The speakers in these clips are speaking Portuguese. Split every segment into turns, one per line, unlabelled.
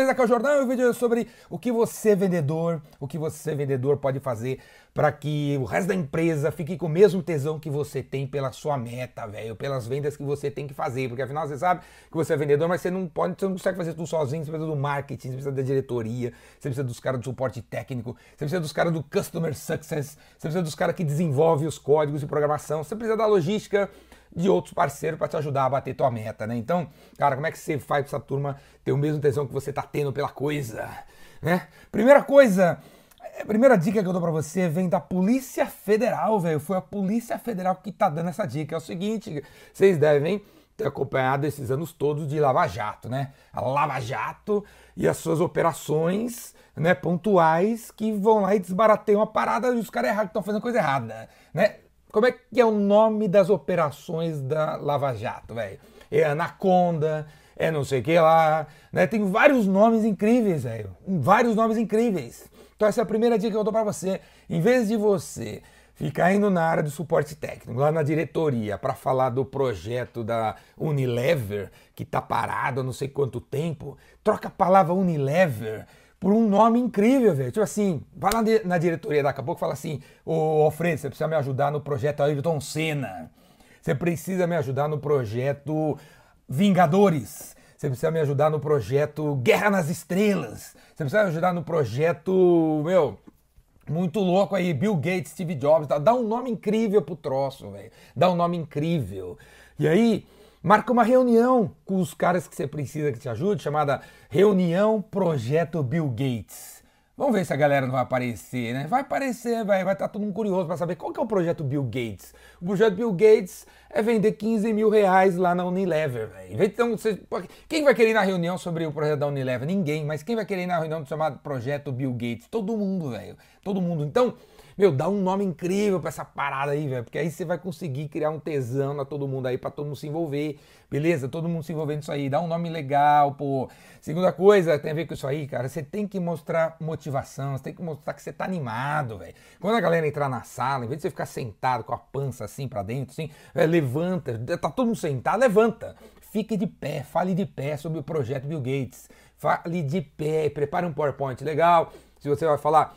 beleza? Aqui é o Jordão e o vídeo é sobre o que você, vendedor, o que você, vendedor, pode fazer para que o resto da empresa fique com o mesmo tesão que você tem pela sua meta, velho, pelas vendas que você tem que fazer. Porque afinal você sabe que você é vendedor, mas você não pode, você não consegue fazer tudo sozinho, você precisa do marketing, você precisa da diretoria, você precisa dos caras do suporte técnico, você precisa dos caras do customer success, você precisa dos caras que desenvolvem os códigos de programação, você precisa da logística de outros parceiros para te ajudar a bater tua meta, né? Então, cara, como é que você faz para essa turma ter o mesmo tesão que você tá tendo pela coisa, né? Primeira coisa, a primeira dica que eu dou para você vem da Polícia Federal, velho. Foi a Polícia Federal que tá dando essa dica. É o seguinte, vocês devem ter acompanhado esses anos todos de Lava Jato, né? A Lava Jato e as suas operações, né, pontuais que vão lá e desbarateiam a parada e os caras errados estão fazendo coisa errada, né? Como é que é o nome das operações da Lava Jato, velho? É Anaconda, é não sei o que lá, né? Tem vários nomes incríveis, velho. Vários nomes incríveis. Então essa é a primeira dica que eu dou para você. Em vez de você ficar indo na área do suporte técnico, lá na diretoria, para falar do projeto da Unilever, que tá parado há não sei quanto tempo, troca a palavra Unilever por um nome incrível, velho. Tipo assim, vai lá na diretoria daqui a pouco e fala assim: Ô Alfredo, você precisa me ajudar no projeto Ayrton Senna. Você precisa me ajudar no projeto Vingadores. Você precisa me ajudar no projeto Guerra nas Estrelas. Você precisa me ajudar no projeto, meu, muito louco aí, Bill Gates, Steve Jobs. Dá um nome incrível pro troço, velho. Dá um nome incrível. E aí, Marca uma reunião com os caras que você precisa que te ajude, chamada Reunião Projeto Bill Gates. Vamos ver se a galera não vai aparecer, né? Vai aparecer, vai estar tá todo mundo curioso para saber qual que é o projeto Bill Gates. O projeto Bill Gates é vender 15 mil reais lá na Unilever, velho. Então, você, quem vai querer ir na reunião sobre o projeto da Unilever? Ninguém, mas quem vai querer ir na reunião chamado Projeto Bill Gates? Todo mundo, velho. Todo mundo. Então, meu, dá um nome incrível pra essa parada aí, velho. Porque aí você vai conseguir criar um tesão na todo mundo aí, pra todo mundo se envolver. Beleza? Todo mundo se envolvendo nisso aí. Dá um nome legal, pô. Segunda coisa, tem a ver com isso aí, cara. Você tem que mostrar motivação, você tem que mostrar que você tá animado, velho. Quando a galera entrar na sala, em vez de você ficar sentado com a pança assim pra dentro, assim, véio, levanta. Tá todo mundo sentado, levanta. Fique de pé, fale de pé sobre o projeto Bill Gates. Fale de pé, prepare um PowerPoint legal. Se você vai falar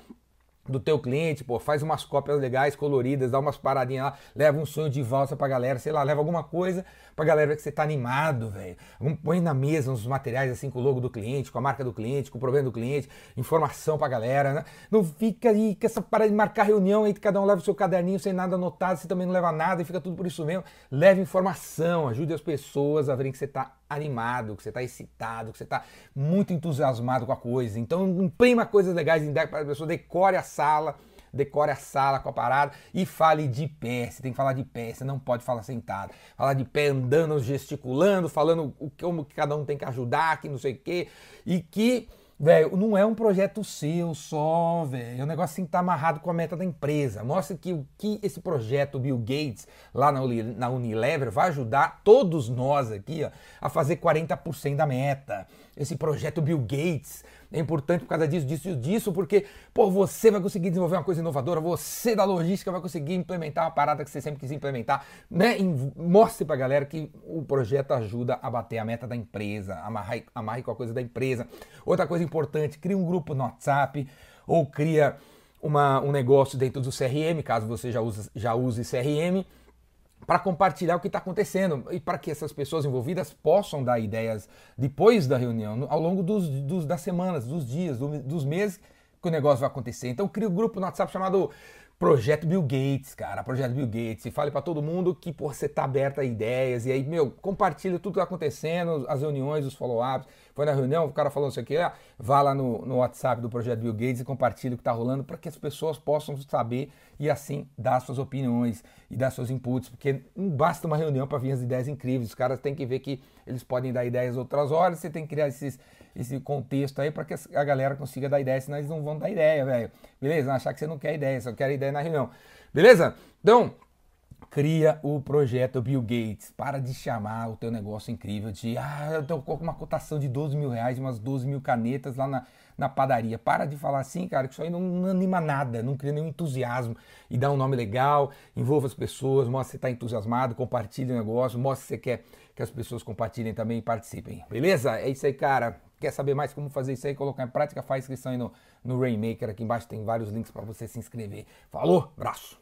do teu cliente, pô, faz umas cópias legais, coloridas, dá umas paradinhas lá, leva um sonho de valsa pra galera, sei lá, leva alguma coisa pra galera ver que você tá animado, velho. Põe na mesa uns materiais assim com o logo do cliente, com a marca do cliente, com o problema do cliente, informação pra galera, né? Não fica aí com essa parada de marcar reunião aí que cada um leva o seu caderninho sem nada anotado, você também não leva nada e fica tudo por isso mesmo. Leve informação, ajude as pessoas a verem que você tá animado, que você tá excitado, que você tá muito entusiasmado com a coisa. Então imprima coisas legais em deck para a pessoa, decore a sala, decore a sala com a parada e fale de pé. Você tem que falar de pé, você não pode falar sentado. Falar de pé andando, gesticulando, falando o como que cada um tem que ajudar, que não sei o quê. E que Velho, não é um projeto seu só, velho. É um negócio assim que tá amarrado com a meta da empresa. Mostra que o que esse projeto Bill Gates lá na Unilever vai ajudar todos nós aqui ó, a fazer 40% da meta. Esse projeto Bill Gates é importante por causa disso, disso e disso, porque, pô, você vai conseguir desenvolver uma coisa inovadora, você da logística vai conseguir implementar uma parada que você sempre quis implementar, né? Mostre pra galera que o projeto ajuda a bater a meta da empresa, amarre, amarre com a coisa da empresa. Outra coisa importante, cria um grupo no WhatsApp ou cria uma, um negócio dentro do CRM, caso você já use, já use CRM, para compartilhar o que está acontecendo e para que essas pessoas envolvidas possam dar ideias depois da reunião, ao longo dos, dos das semanas, dos dias, do, dos meses que o negócio vai acontecer. Então cria um grupo no WhatsApp chamado Projeto Bill Gates, cara, Projeto Bill Gates, e fale para todo mundo que pô, você tá aberto a ideias, e aí, meu, compartilha tudo que tá acontecendo, as reuniões, os follow-ups, foi na reunião, o cara falou isso aqui, ah, vá lá no, no WhatsApp do Projeto Bill Gates e compartilha o que tá rolando para que as pessoas possam saber e assim dar suas opiniões e dar seus inputs, porque não basta uma reunião para vir as ideias incríveis, os caras têm que ver que eles podem dar ideias outras horas, você tem que criar esses, esse contexto aí para que a galera consiga dar ideia, senão eles não vão dar ideia, velho. Beleza? Achar que você não quer ideia, só quer ideia na reunião. Beleza? Então, cria o projeto Bill Gates. Para de chamar o teu negócio incrível de ah, eu tô com uma cotação de 12 mil reais, umas 12 mil canetas lá na, na padaria. Para de falar assim, cara, que isso aí não, não anima nada, não cria nenhum entusiasmo. E dá um nome legal, envolva as pessoas, mostra que você está entusiasmado, compartilhe o negócio, mostra que você quer que as pessoas compartilhem também e participem. Beleza? É isso aí, cara. Quer saber mais como fazer isso aí, colocar em prática, faz inscrição aí no, no Rainmaker. Aqui embaixo tem vários links para você se inscrever. Falou, abraço!